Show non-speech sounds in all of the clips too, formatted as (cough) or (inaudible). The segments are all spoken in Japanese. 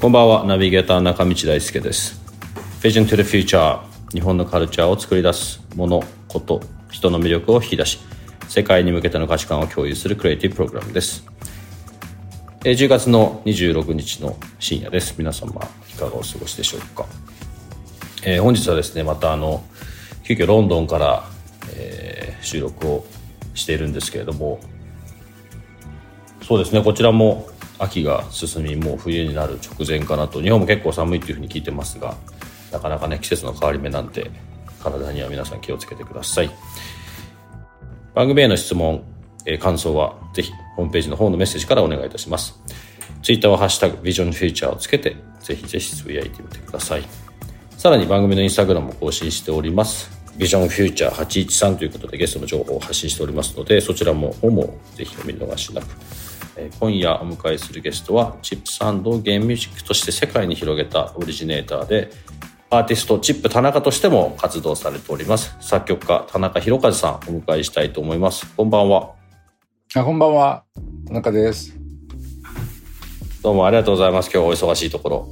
こんばんは、ナビゲーター中道大輔です。Vision to the Future 日本のカルチャーを作り出すもの、こと、人の魅力を引き出し、世界に向けての価値観を共有するクリエイティブプログラムです。10月の26日の深夜です。皆様、いかがお過ごしでしょうか？えー本日はですね、またあの、急遽ロンドンから、えー収録をしているんですけれども、そうですね、こちらも秋が進み、もう冬になる直前かなと、日本も結構寒いっていうふうに聞いてますが、なかなかね、季節の変わり目なんて、体には皆さん気をつけてください。番組への質問、えー感想は、ぜひ、ホームページの方のメッセージからお願いいたします。ツイッターはハッシュタグ、ビジョンフューチャーをつけて、ぜひぜひつぶやいてみてください。さらに番組のインスタグラムも更新しております。ビジョンフューチャー813ということでゲストの情報を発信しておりますので、そちらも方もぜひお見逃しなく。えー今夜お迎えするゲストは、チップサンドをゲームミュージックとして世界に広げたオリジネーターで、アーティストチップ田中としても活動されております。作曲家田中宏和さんお迎えしたいと思います。こんばんは。あ、こんばんは。田中です。どうもありがとうございます。今日はお忙しいところ。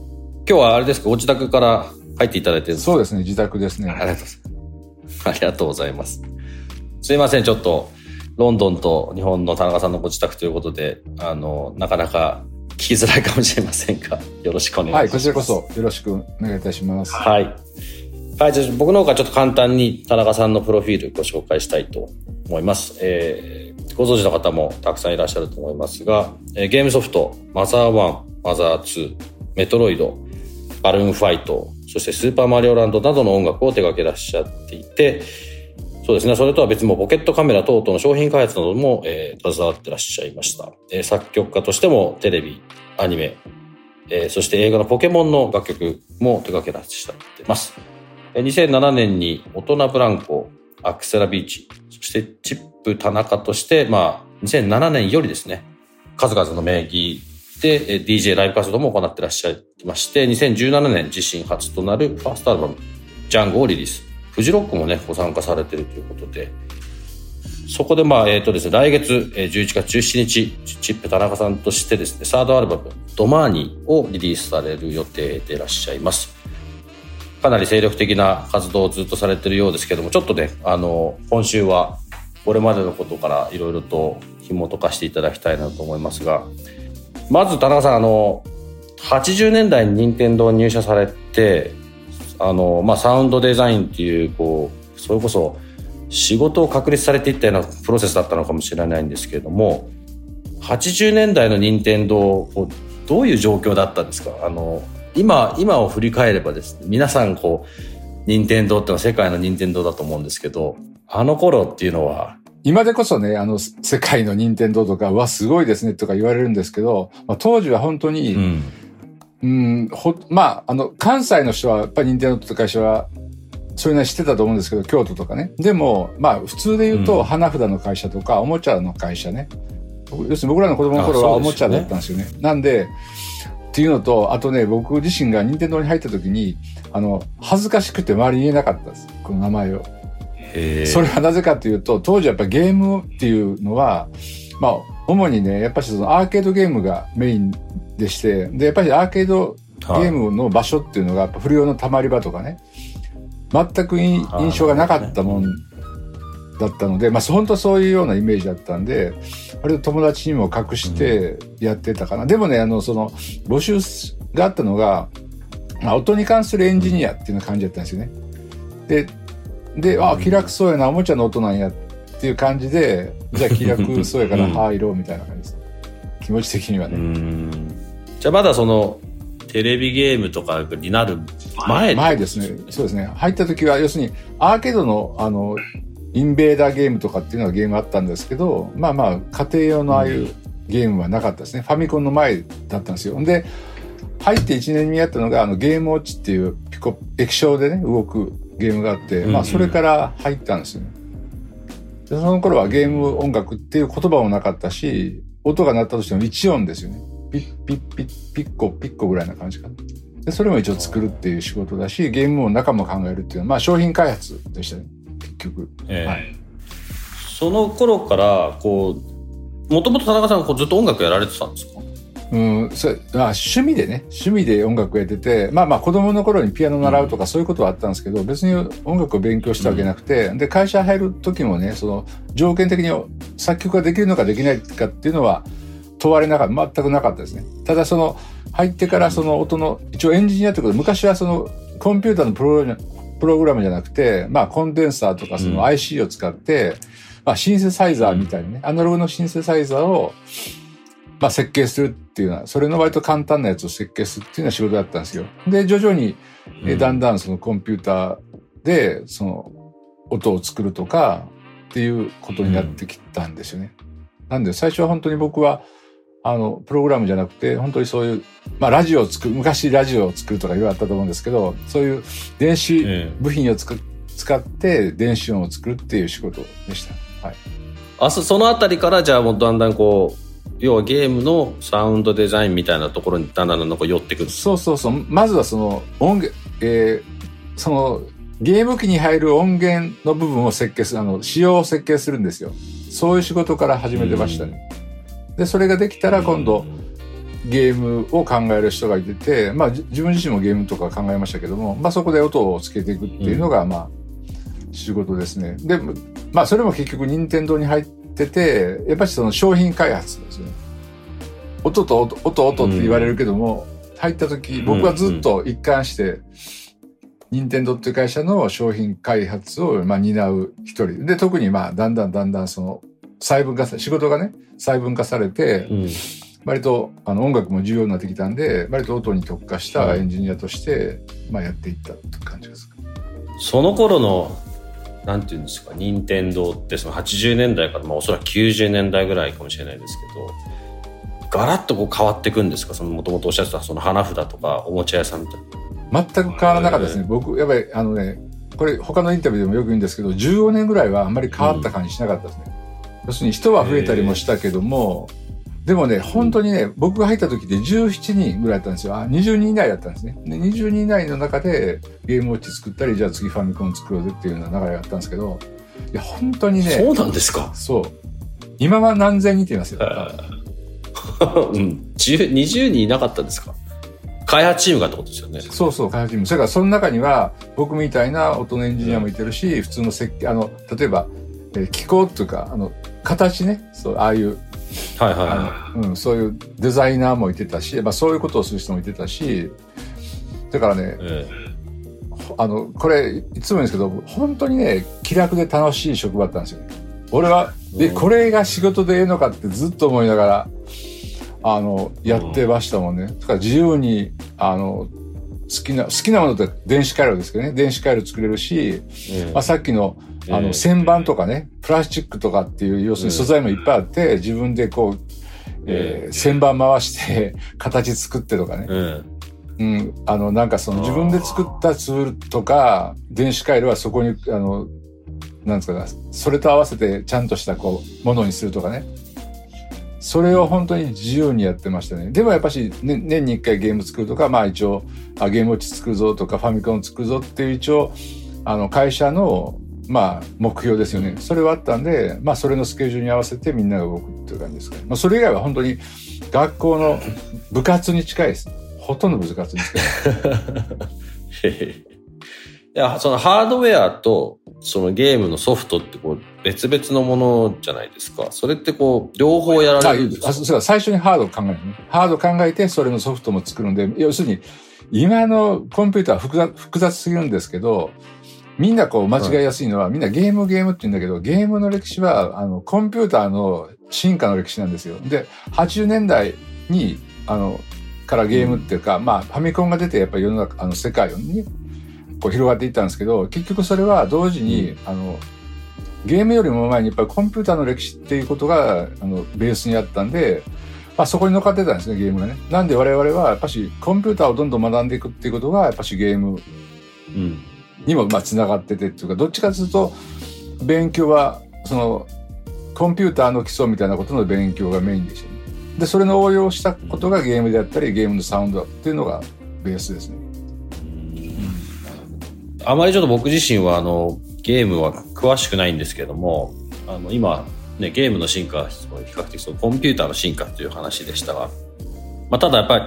今日はあれですか、ご自宅から入っていただいてそうですね、自宅ですね。ありがとうございます。ありがとうございます。すいません、ちょっと、ロンドンと日本の田中さんのご自宅ということで、あの、なかなか聞きづらいかもしれませんが、(laughs) よろしくお願いします。はい、こちらこそよろしくお願いいたします。はい。はい、じゃあ僕の方からちょっと簡単に田中さんのプロフィールご紹介したいと思います。えーご存知の方もたくさんいらっしゃると思いますが、えーゲームソフト、マザー1、マザー2、メトロイド、バルーンファイト、そしてスーパーマリオランドなどの音楽を手掛けらっしゃっていて、そうですね。それとは別にもポケットカメラ等々の商品開発なども、えー携わってらっしゃいました。えー作曲家としてもテレビ、アニメ、えーそして映画のポケモンの楽曲も手掛けらっしゃってます。えー2007年に大人ブランコ、アクセラビーチ、そしてチップ田中として、まあ、2007年よりですね、数々の名義でえー DJ ライブ活動も行ってらっしゃいまして、2017年自身初となるファーストアルバム、ジャンゴをリリース。フジロックもね、ご参加されてるということで、そこでまあ、えっ、とですね、来月、えー11月17日、チップ田中さんとしてですね、サードアルバム、ドマーニをリリースされる予定でいらっしゃいます。かなり精力的な活動をずっとされてるようですけども、ちょっとね、あの、今週は、これまでのことからいろいろと紐解かしていただきたいなと思いますが、まず田中さん、あの、80年代に任天堂入社されて、あの、まあ、サウンドデザインっていう、こう、それこそ、仕事を確立されていったようなプロセスだったのかもしれないんですけれども、80年代の任天堂どういう状況だったんですか？あの、今、今を振り返ればですね、皆さんこう、任天堂ってのは世界の任天堂だと思うんですけど、あの頃っていうのは、今でこそね、あの、世界の任天堂とか、うわ、すごいですねとか言われるんですけど、まあ、当時は本当に、ん。うん、ほ、まあ、あの、関西の人は、やっぱり任天堂って会社は、それなりってたと思うんですけど、京都とかね。でも、まあ、普通で言うと、うん花札の会社とか、おもちゃの会社ね。要するに僕らの子供の頃はおもちゃだったんですよね。なんで、っていうのと、あとね、僕自身が任天堂に入った時に、あの、恥ずかしくて周りに言えなかったです。この名前を。それはなぜかというと、当時やっぱゲームっていうのは、まあ、主にね、やっぱりそのアーケードゲームがメインでして、で、やっぱりアーケードゲームの場所っていうのが、やっぱ不良のたまり場とかね、全く印象がなかったもんだったので、まあ、本当そういうようなイメージだったんで、割と友達にも隠してやってたかな。でもね、あの、その、募集があったのが、まあ、音に関するエンジニアっていうような感じだったんですよね。で、で、あ、気楽そうやな、おもちゃの音なんやっていう感じで、じゃあ気楽そうやからう (laughs) ん入ろうみたいな感じです。気持ち的にはうね。ん。じゃあまだその、テレビゲームとかになる前？前ですね。そうですね。入った時は、要するに、アーケードの、あの、インベーダーゲームとかっていうのはゲームあったんですけど、まあまあ、家庭用のああいうゲームはなかったですね。ファミコンの前だったんですよ。で、入って1年にやったのが、あの、ゲームウォッチっていうピコ、液晶でね、動くゲームがあって、まあ、それから入ったんですよね。でその頃はゲーム音楽っていう言葉もなかったし、音が鳴ったとしても1音ですよね。ピッピッピッピッコピッコぐらいな感じかな。で、それも一応作るっていう仕事だし、ゲームも中も考えるっていうのは、まあ商品開発でしたね。結局。ええ。はい。その頃から、こう、もともと田中さんはこうずっと音楽やられてたんですか？うん、それあ趣味でね、趣味で音楽やってて、まあまあ子供の頃にピアノ習うとかそういうことはあったんですけど、別に音楽を勉強したわけなくて、で、会社入る時もね、その条件的に作曲ができるのかできないかっていうのは問われなかった、全くなかったですね。ただその、入ってからその音の、一応エンジニアってことで、昔はそのコンピューターのプログラムプログラムじゃなくて、まあコンデンサーとかそうんの IC を使って、まあシンセサイザーみたいなね、アナログのシンセサイザーを、まあ、設計するっていうのは、それの割と簡単なやつを設計するっていうのは仕事だったんですよ。で、徐々に、えうんだんだんそのコンピューターで、その音を作るとかっていうことになってきたんですよね。なんで、最初は本当に僕は、あの、プログラムじゃなくて、本当にそういう、まあ、ラジオを作る、昔ラジオを作るとか言われたと思うんですけど、そういう電子ええ部品をつく使って電子音を作るっていう仕事でした。はい。あそそのあたりからじゃあもうだんだんこう要はゲームのサウンドデザインみたいなところにだんだんだんだんこう寄ってくるそうそうそう。まずはその音源、えーそのゲーム機に入る音源の部分を設計する、あの、仕様を設計するんですよ。そういう仕事から始めてましたね。で、それができたら今度、ゲームを考える人がいてて、まあじ自分自身もゲームとか考えましたけども、まあそこで音をつけていくっていうのが、まあ、仕事ですね。で、まあそれも結局任天堂に入ってて、やっぱりその商品開発ですよね。音と音、音、音って言われるけども、入った時、僕はずっと一貫して、任天堂っていう会社の商品開発を、まあ、担う一人。で、特にまあ、だんだんだんだんその、細分化さ、仕事がね、細分化されて、うん割とあの音楽も重要になってきたんで、割と音に特化したエンジニアとして、まあ、やっていったって感じですか。その頃のなんていうんですか任天堂ってその80年代から、まあ、おそらく90年代ぐらいかもしれないですけどガラッとこう変わっていくんですか？そのもともとおっしゃってたその花札とかおもちゃ屋さんみたいな全く変わらなかったですね。僕、やっぱりあのね、これ他のインタビューでもよく言うんですけど、15年ぐらいはあんまり変わった感じしなかったですね。要するに人は増えたりもしたけども、でもね、本当にね、僕が入った時で17人ぐらいだったんですよ。あ、20人以内だったんですね。で20人以内の中でゲームウォッチ作ったり、じゃあ次ファミコン作ろうぜっていうような流れがあったんですけど、いや、本当にね、そうなんですか？そう。今は何千人って言いますよ。(laughs) うん10 20人いなかったんですか？開発チームがってことですよねそうそう、開発チーム。それからその中には、僕みたいな音のエンジニアもいてるし、普通の設計、あの、例えば、えー機構っていうか、あの、形ね、そう、ああいう、はいはいはあの、うん、そういうデザイナーもいてたし、まあそういうことをする人もいてたし、だからねい、、え。あの、これ、いつも言うんですけど、本当にね、気楽で楽しい職場だったんですよ。俺は、で、うん。これが仕事でええのかってずっと思いながら、あの、やってましたもんね。だから自由に、あの、好きな、好きなものって電子回路ですけどね。電子回路作れるし、ええ。まあ、さっきの、あの、ええ旋盤とかね、プラスチックとかっていう、要するに素材もいっぱいあって、自分でこう、えー旋盤回して、形作ってとかね。えうん、あの、なんかその自分で作ったツールとか、電子回路はそこに、あの、なんですかね、それと合わせてちゃんとしたこう、ものにするとかね。それを本当に自由にやってましたね。でもやっぱし、ね、年に一回ゲーム作るとか、まあ一応、あゲームウォッチ作るぞとか、ファミコン作るぞっていう一応、あの、会社の、まあ、目標ですよね。それはあったんで、まあ、それのスケジュールに合わせてみんなが動くっていう感じですかね。まあ、それ以外は本当に学校の部活に近いです。ほとんど部活に近い。(laughs) いやそのハードウェアとそのゲームのソフトってこう別々のものじゃないですかそれってこう両方やらあれるんですか？あそう最初にハードを考えるのね。ハードを考えて、それのソフトも作るんで、要するに、今のコンピューターは複雑複雑すぎるんですけど、みんなこう間違いやすいのは、みんなゲームゲームって言うんだけど、ゲームの歴史は、あの、コンピューターの進化の歴史なんですよ。で、80年代に、あの、からゲームっていうか、まあ、ファミコンが出て、やっぱり世の中、あの、世界に、こう広がっていったんですけど、結局それは同時に、あの、ゲームよりも前にやっぱりコンピューターの歴史っていうことがあのベースにあったんで、まあ、そこに乗っかってたんですねゲームがね。なんで我々はやっぱしコンピューターをどんどん学んでいくっていうことがやっぱしゲームにもまあつながっててっていうかどっちかというと勉強はそのコンピューターの基礎みたいなことの勉強がメインでしたね。でそれの応用したことがゲームであったりゲームのサウンドっていうのがベースですね。あまりちょっと僕自身はあのゲームは詳しくないんですけどもあの今、ね、ゲームの進化比較的そのコンピューターの進化という話でしたが、まあ、ただやっぱり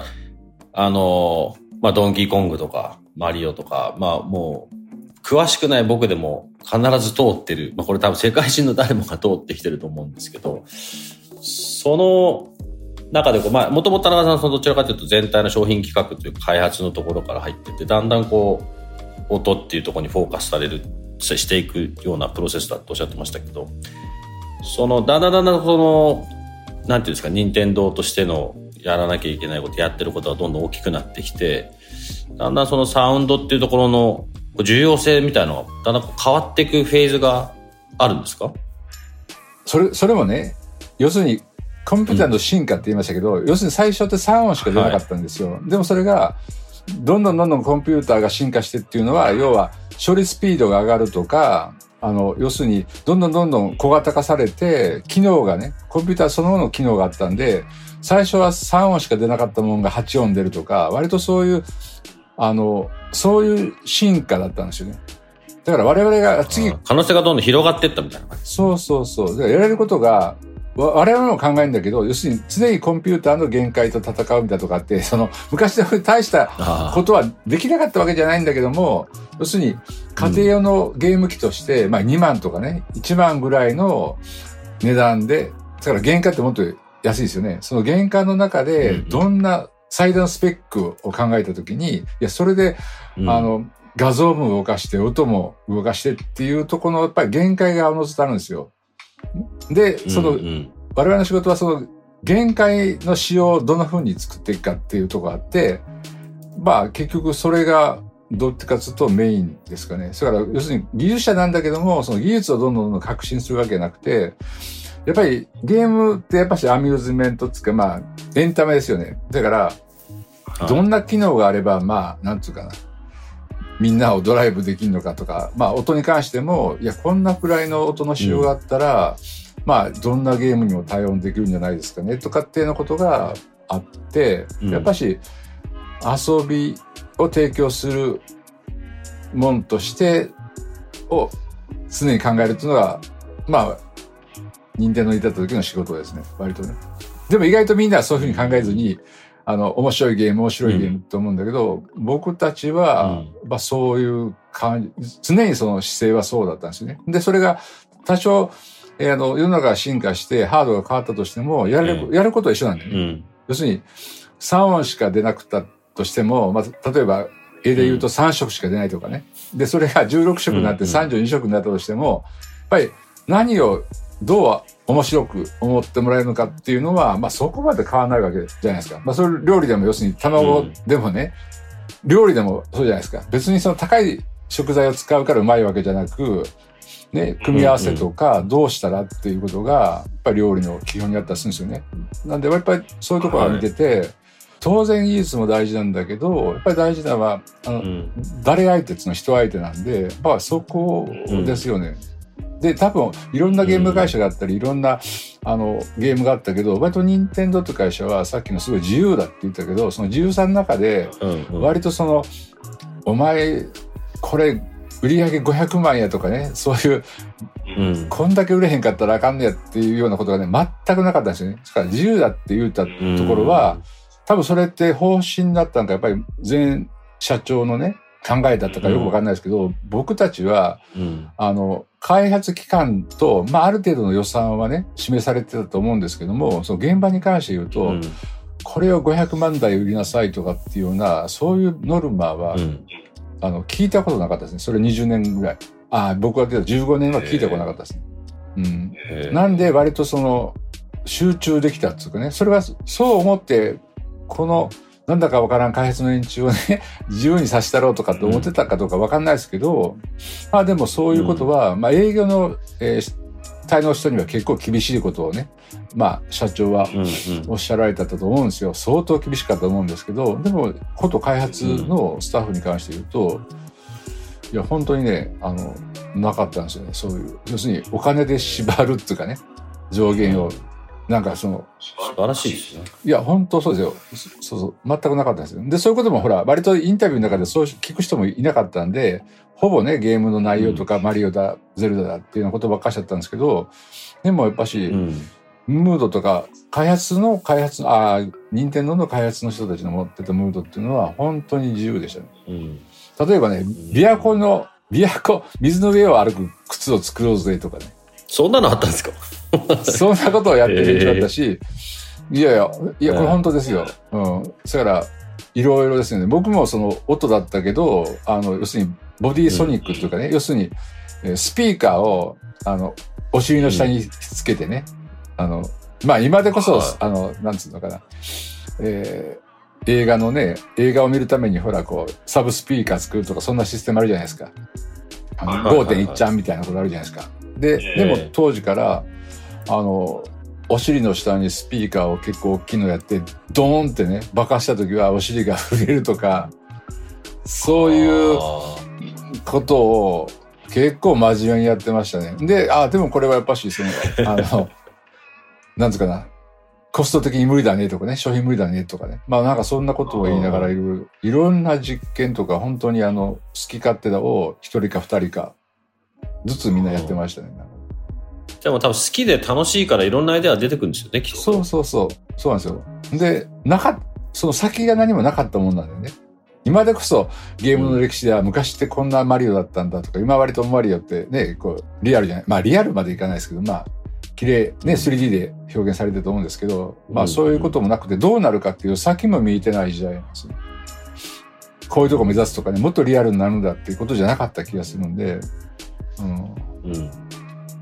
あの、まあ、ドンキーコングとかマリオとか、まあもう詳しくない僕でも必ず通ってる、まあ、これ多分世界中の誰もが通ってきてると思うんですけどその中でこう、まあ、もともと田中さんそのどちらかというと全体の商品企画というか開発のところから入ってて、だんだんこう、音っていうところにフォーカスされる、していくようなプロセスだとおっしゃってましたけど、その、だんだんだんだんその、なんていうんですか、任天堂としてのやらなきゃいけないこと、やってることがどんどん大きくなってきて、だんだんそのサウンドっていうところの重要性みたいなのが、だんだん変わっていくフェーズがあるんですか？それ、それもね、要するにコンピューターの進化って言いましたけど、うん、要するに最初って3音しか出なかったんですよ。はい、でもそれが、どんどんどんどんコンピューターが進化してっていうのは、要は処理スピードが上がるとか、あの、要するに、どんどんどんどん小型化されて、機能がね、コンピューターそのものの機能があったんで、最初は3音しか出なかったものが8音出るとか、割とそういう、あの、そういう進化だったんですよね。だから我々が次。可能性がどんどん広がっていったみたいな感じ。そうそうそう。だやれることが、我々も考えるんだけど、要するに常にコンピューターの限界と戦うみたいなとかって、その昔で大したことはできなかったわけじゃないんだけども、要するに家庭用のゲーム機として、うん、まあ2万とかね、1万ぐらいの値段で、だから原価ってもっと安いですよね。その原価の中でどんな最大のスペックを考えたときに、いや、それで、うん、あの、画像も動かして、音も動かしてっていうところのやっぱり限界がおのずとあるんですよ。で、その、うんうん、我々の仕事はその限界の仕様をどんな風に作っていくかっていうところがあって、まあ結局それがどっちかというとメインですかね。それから要するに技術者なんだけども、その技術をどんどんどんどん革新するわけじゃなくて、やっぱりゲームってやっぱしアミューズメントつか、まあエンタメですよね。だから、どんな機能があれば、まあ、なんつうかな。みんなをドライブできるのかとか、まあ音に関しても、いや、こんなくらいの音の仕様があったら、うん、まあどんなゲームにも対応できるんじゃないですかね、とかっていうようなことがあって、うん、やっぱし遊びを提供するもんとしてを常に考えるっていうのが、まあ、任天堂にいた時の仕事ですね、割とね。でも意外とみんなはそういうふうに考えずに、あの、面白いゲーム、面白いゲームと思うんだけど、うん、僕たちは、まあそういう感じ、常にその姿勢はそうだったんですよね。で、それが多少、えー、あの、世の中が進化してハードが変わったとしても、やる、うん、やることは一緒なんだよね。うん、要するに、3音しか出なくったとしても、まあ、例えば、絵で言うと3色しか出ないとかね。で、それが16色になって32色になったとしても、やっぱり何をどう面白く思ってもらえるのかっていうのは、まあそこまで変わらないわけじゃないですか。まあそれ料理でも要するに卵でもね、うん、料理でもそうじゃないですか。別にその高い食材を使うからうまいわけじゃなく、ね、組み合わせとかどうしたらっていうことが、やっぱり料理の基本にあったりするんですよね。なんでやっぱりそういうところを見てて、はい、当然技術も大事なんだけど、やっぱり大事なのは、あの、うん、誰相手っていうのは人相手なんで、まあそこですよね。うんで、多分、いろんなゲーム会社があったり、いろんな、あの、ゲームがあったけど、割と任天堂って会社は、さっきのすごい自由だって言ったけど、その自由さの中で、割とその、お前、これ、売り上げ500万やとかね、そういう、うん、こんだけ売れへんかったらあかんねやっていうようなことがね、全くなかったんですよね。だから自由だって言ったところは、多分それって方針だったんか、やっぱり前社長のね、考えだったかよくわかんないですけど、うん、僕たちは、うん、あの、開発期間と、まあ、ある程度の予算はね、示されてたと思うんですけども、その現場に関して言うと、うん、これを500万台売りなさいとかっていうような、そういうノルマは、あの、聞いたことなかったですね。それ20年ぐらい。ああ、僕が出た15年は聞いたことなかったですね。うん。なんで割とその、集中できたっていうかね、それはそう思って、このなんだかわからん開発の連中をね、(laughs) 自由にさせたろうとかって思ってたかどうかわかんないですけど、まあでもそういうことは、まあ営業の、えー、対の人には結構厳しいことをね、まあ社長はおっしゃられたと思うんですよ。相当厳しかったと思うんですけど、でも、こと開発のスタッフに関して言うと、いや、本当にね、あの、なかったんですよね。そういう、要するにお金で縛るっていうかね、上限を。なんかその、素晴らしいですね。いや、本当そうですよ。そうそう。全くなかったですよ。で、そういうこともほら、割とインタビューの中でそう聞く人もいなかったんで、ほぼね、ゲームの内容とか、マリオだ、ゼルダだっていうようなことばっかしちゃったんですけど、でもやっぱし、うん、ムードとか、開発の開発、ああ、任天堂の開発の人たちの持ってたムードっていうのは本当に自由でしたね。うん、例えばね、琵琶湖の、琵琶湖、水の上を歩く靴を作ろうぜとかね。そんなのあったんですか？(laughs) そんなことをやってる人だったし、いやいや、いや、これ本当ですよ。うん。それから、いろいろですね。僕もその音だったけど、あの、要するに、ボディソニックっていうかね、要するに、スピーカーを、あの、お尻の下につけてね、あの、まあ今でこそ、あの、なんつうのかな、えー、映画のね、映画を見るためにほら、こう、サブスピーカー作るとか、そんなシステムあるじゃないですか。あの、5.1ちゃんみたいなことあるじゃないですか。で、でも当時から、あの、お尻の下にスピーカーを結構大きいのやって、ドーンってね、爆破した時はお尻が震えるとか、そういうことを結構真面目にやってましたね。で、あ、でもこれはやっぱし、その、あの、(laughs) なんつうかな、コスト的に無理だねとかね、商品無理だねとかね。まあなんかそんなことを言いながらいろいろ、いろんな実験とか本当にあの、好き勝手だを一人か二人かずつみんなやってましたね。でも多分好きで楽しいからいろんなアイデア出てくるんですよね、きっと。そうそうそう。そうなんですよ。で、なかその先が何もなかったもんなんだよね。今でこそゲームの歴史では昔ってこんなマリオだったんだとか、今割とマリオってね、こう、リアルじゃない。まあリアルまでいかないですけど、まあ、綺麗、ね、3D で表現されてると思うんですけど、まあそういうこともなくてどうなるかっていう先も見えてない時代なんですね。こういうとこ目指すとかね、もっとリアルになるんだっていうことじゃなかった気がするんで、うん。うん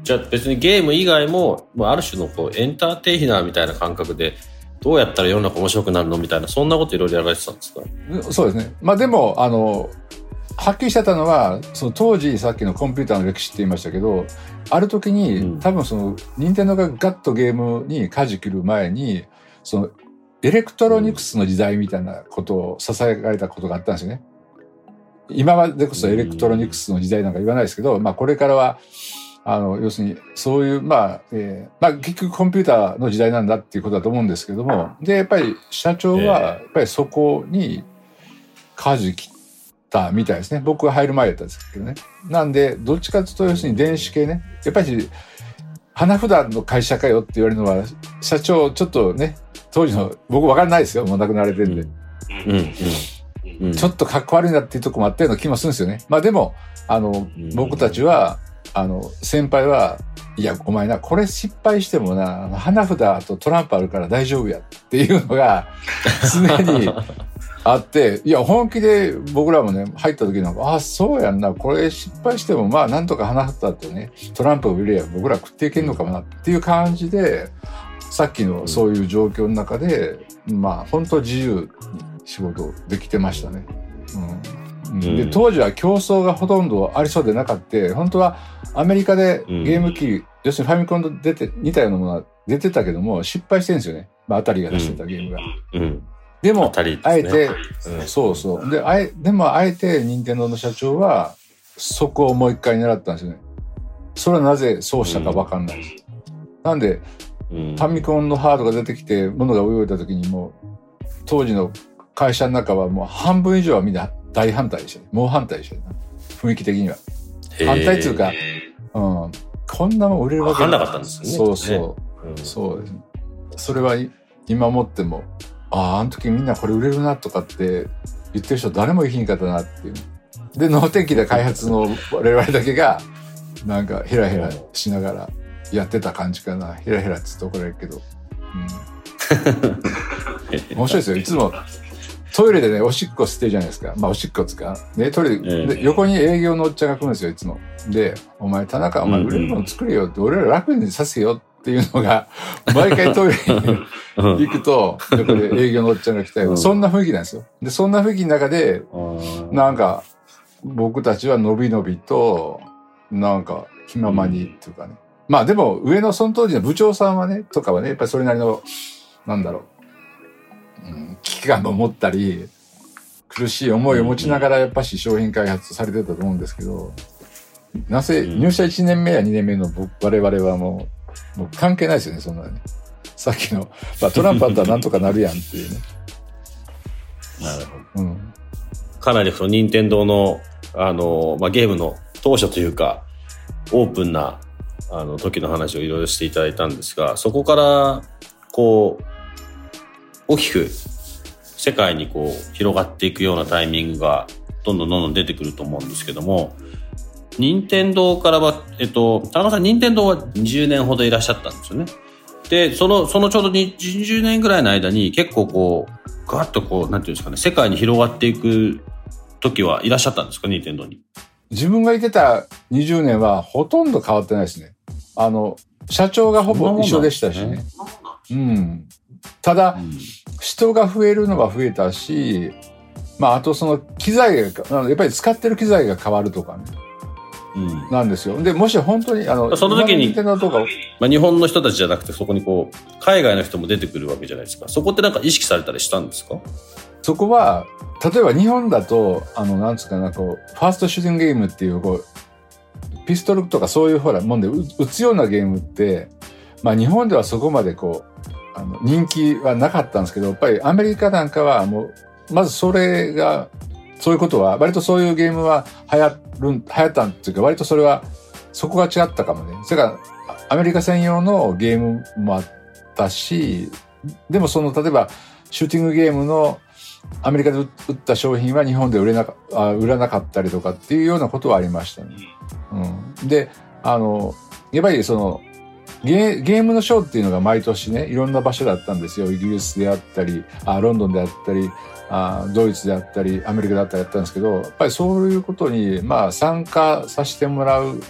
じゃあ別にゲーム以外も、もうある種のこうエンターテイナーみたいな感覚で、どうやったら世の中面白くなるの？みたいな、そんなこといろいろやられてたんですか？そうですね。まあでも、あの、はっきりしてたのは、その当時さっきのコンピューターの歴史って言いましたけど、ある時に、うん、多分その、任天堂がガッとゲームに舵切る前に、その、エレクトロニクスの時代みたいなことを唱えられたことがあったんですよね。今までこそエレクトロニクスの時代なんか言わないですけど、まあこれからは、あの、要するに、そういう、まあ、えー、まあ、結局コンピューターの時代なんだっていうことだと思うんですけども、で、やっぱり社長は、やっぱりそこに舵切ったみたいですね。僕が入る前だったんですけどね。なんで、どっちかというと、要するに電子系ね。やっぱり、花札の会社かよって言われるのは、社長、ちょっとね、当時の、僕分かんないですよ。もう亡くなられてるんで。うん。うん、ちょっとかっこ悪いなっていうとこもあったような気もするんですよね。まあでも、あの、僕たちは、あの、先輩は、いや、お前な、これ失敗してもな、花札とトランプあるから大丈夫やっていうのが (laughs) 常にあって、いや、本気で僕らもね、入った時なんか、あ、そうやんな、これ失敗しても、まあ、なんとか花札とね、トランプを入れや僕ら食っていけんのかなっていう感じで、さっきのそういう状況の中で、まあ、本当自由に仕事できてましたね。うん。で当時は競争がほとんどありそうでなかった。本当はアメリカでゲーム機、うん、要するにファミコンと出て似たようなものは出てたけども失敗してるんですよね、まあ、あたりが出してたゲームが。うん、でも、ね、あえて、うん、そうそう。であえでもあえて任天堂の社長はそこをもう一回狙ったんですよね。それはなぜそうしたか分かんないです。なんで、ファミコンのハードが出てきて物が泳いだ時にも当時の会社の中はもう半分以上はみんな大反対でしたね。猛反対でしたね。雰囲気的には。反対っていうか、うん、こんなもん売れるわけなかったんですね。そうそう。うん、そうですね。それは今思っても、ああ、あの時みんなこれ売れるなとかって言ってる人誰もいひんかったなっていう。で、能天気で開発の我々だけが、なんかヘラヘラしながらやってた感じかな。ヘラヘラっつって怒られるけど。うん、(laughs) 面白いですよ。いつもトイレでね、おしっこ捨てるじゃないですか。まあ、おしっこつか。ね、トイレで、で横に営業のおっちゃんが来るんですよ、いつも。で、お前、田中、お前、売れるもの作れよって、俺ら楽にさせよっていうのが、(laughs) 毎回トイレに行くと、やっぱり営業のおっちゃんが来たり、そんな雰囲気なんですよ。で、そんな雰囲気の中で、なんか、僕たちはのびのびと、なんか、気ままにっていうかね。まあでも、上のその当時の部長さんはね、とかはね、やっぱりそれなりの、なんだろう、うん、危機感を持ったり、苦しい思いを持ちながらやっぱし商品開発されてたと思うんですけど、なぜ入社1年目や2年目の我々はもう、もう関係ないですよね、そんなね。さっきの、まあ、トランプあったらなんとかなるやんっていうね。(laughs) なるほど。うん。かなりその任天堂の、あの、まあ、ゲームの当初というか、オープンな、あの、時の話をいろいろしていただいたんですが、そこから、こう、大きく世界にこう広がっていくようなタイミングがどんどんどんどん出てくると思うんですけども、任天堂からは、えっと、田中さん、任天堂は20年ほどいらっしゃったんですよね。で、その、そのちょうど20年ぐらいの間に結構こう、ガッとこう、なんていうんですかね、世界に広がっていく時はいらっしゃったんですか、任天堂に。自分がいてた20年はほとんど変わってないですね。あの、社長がほぼ一緒でしたしね。うん。ただ、うん、人が増えるのは増えたし、まあ、あとその機材が、やっぱり使ってる機材が変わるとかね。なんですよ。で、もし本当に、あの、その時に、まあ、日本の人たちじゃなくて、そこにこう、海外の人も出てくるわけじゃないですか。そこってなんか意識されたりしたんですか？そこは、例えば日本だと、あの、なんつうかな、こう、ファーストシューティングゲームっていう、こう、ピストルとかそういうほら、もんで撃つようなゲームって、まあ日本ではそこまでこう、あの、人気はなかったんですけど、やっぱりアメリカなんかはもう、まずそれがそういうことは、割とそういうゲームは流行る、流行ったっていうか、割とそれは、そこが違ったかもね。それから、アメリカ専用のゲームもあったし、でもその、例えば、シューティングゲームのアメリカで売った商品は日本で売れなかあ売らなかったりとかっていうようなことはありましたね。うん、で、あの、やっぱりそのゲ、ームのショーっていうのが毎年ね、いろんな場所だったんですよ。イギリスであったり、あロンドンであったり、あドイツであったりアメリカだったりやったんですけどやっぱりそういうことにまあ参加させてもらう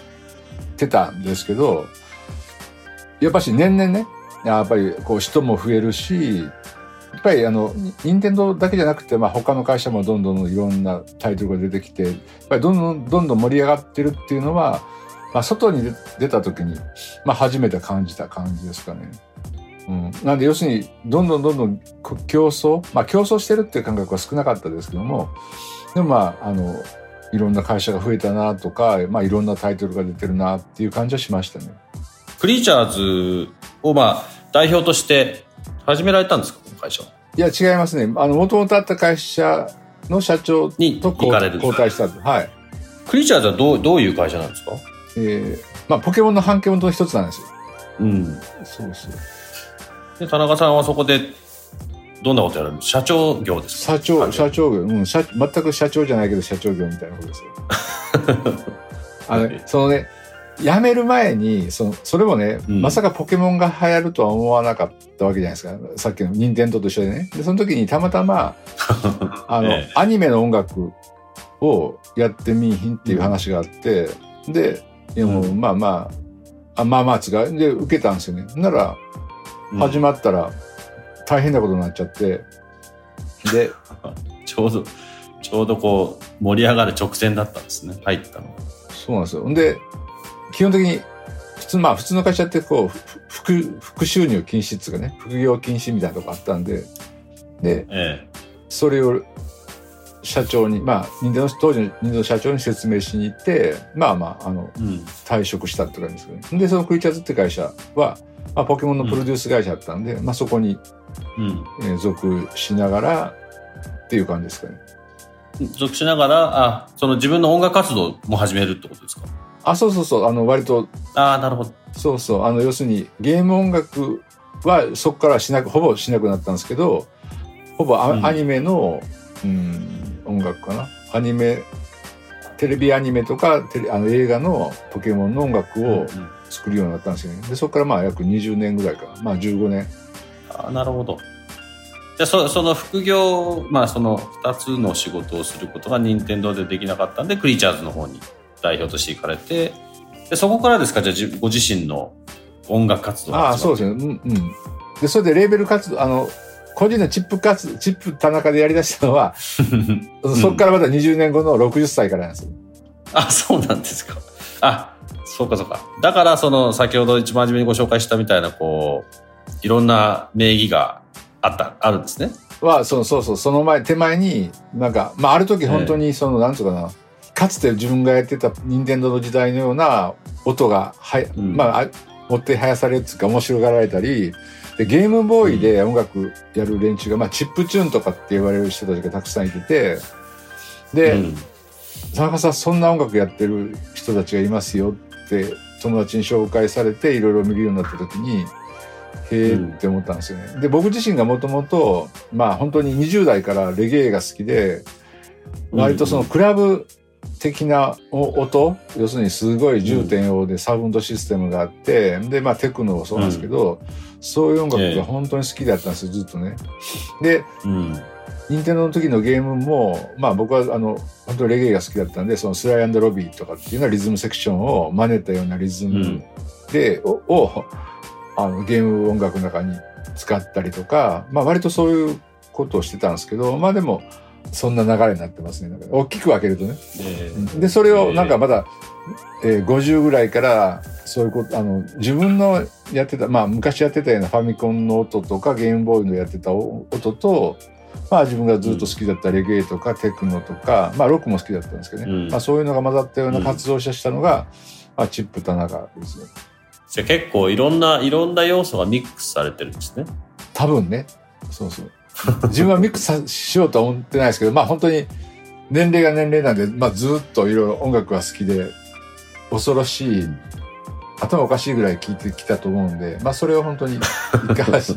てたんですけどやっぱし年々ねやっぱりこう人も増えるしやっぱりあの任天堂だけじゃなくて、まあ、他の会社もどんどんいろんなタイトルが出てきてやっぱりどんどんどんどん盛り上がってるっていうのは、まあ、外に出た時に、まあ、初めて感じた感じですかね。うん、なんで要するにどんどんどんどん競争まあ競争してるっていう感覚は少なかったですけどもでもまああのいろんな会社が増えたなとか、まあ、いろんなタイトルが出てるなっていう感じはしましたね。クリーチャーズをまあ代表として始められたんですか？この会社いや違いますね。あのもともとあった会社の社長と交代したはい。クリーチャーズはどうどういう会社なんですか？えー、まあポケモンの半ケモンの一つなんですよ。うん。そうそう。で、田中さんはそこで、どんなことやる？の社長業ですか？社長、社長業。うん、社、全く社長じゃないけど社長業みたいなことですよ。(laughs) あの、そのね、辞める前に、その、それもね、うん、まさかポケモンが流行るとは思わなかったわけじゃないですか。さっきの任天堂と一緒でね。で、その時にたまたま、(laughs) あの、ええ、アニメの音楽をやってみいひんっていう話があって、で、でも、まあまあ、あまあまあ違う。で、受けたんですよね。なら、始まったら大変なことになっちゃって、で (laughs) ちょうどちょうどこう盛り上がる直前だったんですね。入ったのそうなんですよ。で基本的に普通まあ普通の会社ってこう副副収入禁止っていうかね副業禁止みたいなとこあったんで。で、ええ、それを社長にまあ任天堂当時の任天堂社長に説明しに行ってまあまああの、うん、退職したって感じですけど、ね、でそのクリチャーズって会社はまあ、ポケモンのプロデュース会社だったんで、うん、まあ、そこに、うん。えー、属しながらっていう感じですかね。属しながら、あ、その自分の音楽活動も始めるってことですか？あ、そうそうそう、あの、割と。ああ、なるほど。そうそう、あの、要するに、ゲーム音楽はそこからしなく、ほぼしなくなったんですけど、ほぼアうん、アニメの、うん、音楽かな？アニメ、テレビアニメとか、テレあの映画のポケモンの音楽を、うんうん作るようになったんですよね。で、そこからまあ約20年ぐらいかな。まあ15年。あなるほど。じゃあそその副業、まあその2つの仕事をすることが任天堂でできなかったんで、クリーチャーズの方に代表として行かれて、でそこからですか、じゃあご自身の音楽活動ああ、そうですね。うん、うん。で、それでレーベル活動、あの、個人のチップ活、チップ田中でやり出したのは、そこからまた20年後の60歳からなんですよ。あ、そうなんですか。あ、そうかそうか。だから、その、先ほど一番初めにご紹介したみたいな、こう、いろんな名義があった、あるんですね。は、そうそうそう、その前、手前に、なんか、まあ、ある時本当に、その、なんつうかな、かつて自分がやってた任天堂の時代のような音が、はや、うんまあ、あ持ってはやされるっていうか、面白がられたり、で、ゲームボーイで音楽やる連中が、まあ、チップチューンとかって言われる人たちがたくさんいてて、で、うん。田中さんそんな音楽やってる人たちがいますよって友達に紹介されていろいろ見るようになった時にへえって思ったんですよね。で僕自身がもともとまあ本当に20代からレゲエが好きで割とそのクラブ的な音要するにすごい重点用でサウンドシステムがあってでまあテクノもそうなんですけど、そういう音楽が本当に好きだったんですよずっとね。でうん。任天堂の時のゲームも、まあ僕はあの、本当にレゲエが好きだったんで、そのスライロビーとかっていうのはリズムセクションを真似たようなリズムで、ををあのゲーム音楽の中に使ったりとか、まあ割とそういうことをしてたんですけど、まあでも、そんな流れになってますね。大きく分けるとね。えで、それをなんかまだ、えー50ぐらいから、そういうこと、あの、自分のやってた、まあ昔やってたようなファミコンの音とかゲームボーイのやってた音と、まあ自分がずっと好きだったレゲエとかテクノとか、まあロックも好きだったんですけどね。うんまあそういうのが混ざったような活動をしたのが、まあチップ田中ですね。じゃあ結構いろんな、いろんな要素がミックスされてるんですね。多分ね。そうそう。自分はミックスさしようとは思ってないですけど、まあ本当に年齢が年齢なんで、まあずっといろいろ音楽が好きで、恐ろしい、頭おかしいぐらい聴いてきたと思うんで、まあそれを本当に (laughs) 生かし、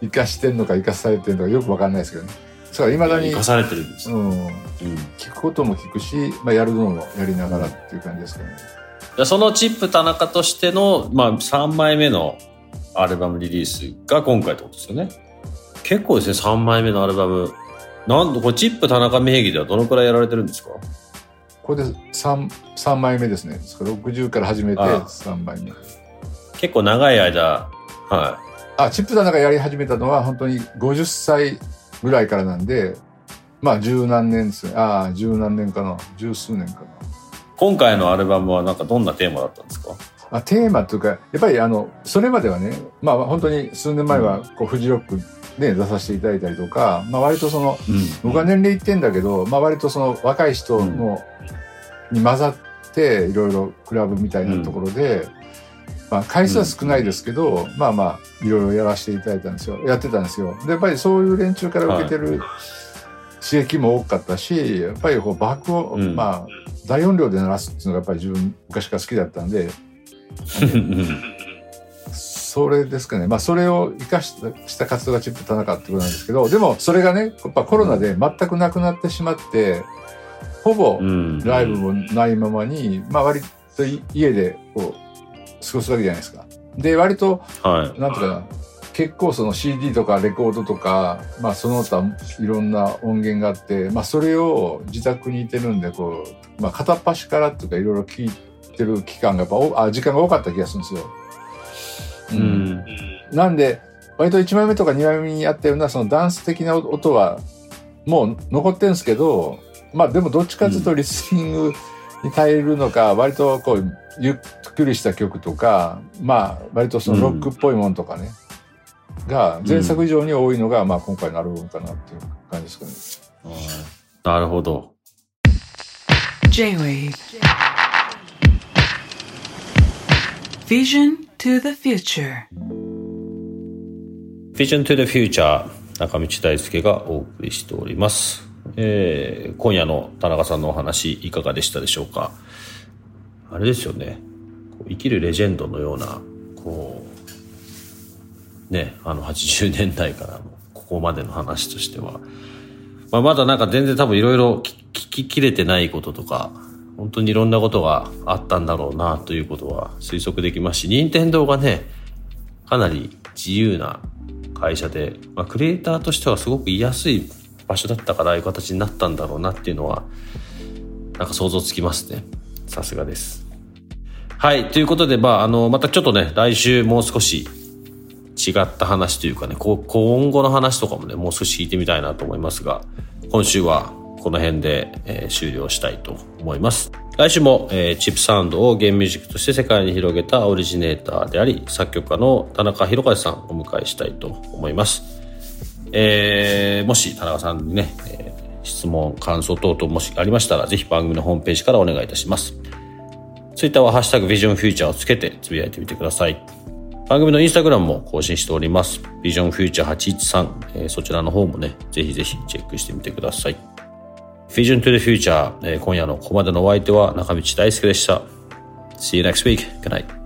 生かしてんのか生かされてるのかよくわかんないですけどね。だから未だに、生かされてるんですね。うん、うん。聞くことも聞くし、まあやるのもやりながらっていう感じですかね。じゃあそのチップ田中としての、まあ、3枚目のアルバムリリースが今回ってことですよね。結構ですね、3枚目のアルバム。なんと、これチップ田中名義ではどのくらいやられてるんですか？これで 3, 3枚目ですね。ですから60から始めてああ3枚目。結構長い間、はあ、チップ田中やり始めたのは本当に50歳ぐらいからなんで、まあ十何年ですね。ああ、十何年かな。十数年かな。い。今回のアルバムはなんかどんなテーマだったんですか？あテーマというか、やっぱりあの、それまではね、まあ本当に数年前はこうフジロックで出させていただいたりとか、まあ割とその、うん。僕は年齢いってんだけど、まあ割とその若い人の、に混ざって、いろいろクラブみたいなところで、まあ回数は少ないですけど、まあまあ、いろいろやらせていただいたんですよ。やってたんですよ。で、やっぱりそういう連中から受けてる刺激も多かったし、やっぱりこう爆を、うんまあ、大音量で鳴らすっていうのがやっぱり自分昔から好きだったんで、(laughs) それですかね。まあ、それを生かした活動がチップ田中ってことなんですけど、でも、それがね、やっぱコロナで全くなくなってしまって、ほぼうん。ライブもないままに、まあ、割とい家でこう、過ごすわけじゃないですか。で、割と、はい。なんていうかな、結構その CD とかレコードとか、まあその他いろんな音源があって、まあそれを自宅にいてるんで、こう、まあ片っ端からっていうかいろいろ聞いてる期間がやっぱおあ、時間が多かった気がするんですよ。う。ん。なんで、割と1枚目とか2枚目にあったようなそのダンス的な音はもう残ってるんですけど、まあでもどっちかというとリスニングに耐えるのか、割とこう、ゆっくりした曲とか、まあ割とそのロックっぽいものとかね、が前作以上に多いのが、まあ今回のアルバムかなっていう感じですかね。なるほど。J-Wave Vision to the future. Vision to the Future 中道大輔がお送りしております、えー今夜の田中さんのお話いかがでしたでしょうか？あれですよね。生きるレジェンドのようなこうねあの80年代からのここまでの話としては、まあ、まだなんか全然多分いろいろ聞ききれてないこととか本当にいろんなことがあったんだろうなということは推測できますし任天堂がねかなり自由な会社で、まあ、クリエイターとしてはすごく言いやすい場所だったからああいう形になったんだろうなっていうのはなんか想像つきますねさすがですはい。ということで、まあ、あの、またちょっとね、来週もう少し違った話というかね、こう今後の話とかもね、もう少し聞いてみたいなと思いますが、今週はこの辺で、えー終了したいと思います。来週も、えーチップサウンドをゲームミュージックとして世界に広げたオリジネーターであり、作曲家の田中宏和さんをお迎えしたいと思います。えーもし田中さんにね、えー質問、感想等々もしありましたら、ぜひ番組のホームページからお願いいたします。ツイッターはハッシュタグビジョンフューチャーをつけてつぶやいてみてください。番組のインスタグラムも更新しております。ビジョンフューチャー813、えーそちらの方もね、ぜひぜひチェックしてみてください。Vision to the Future、えー今夜のここまでのお相手は中道大輔でした。See you next week. Good night.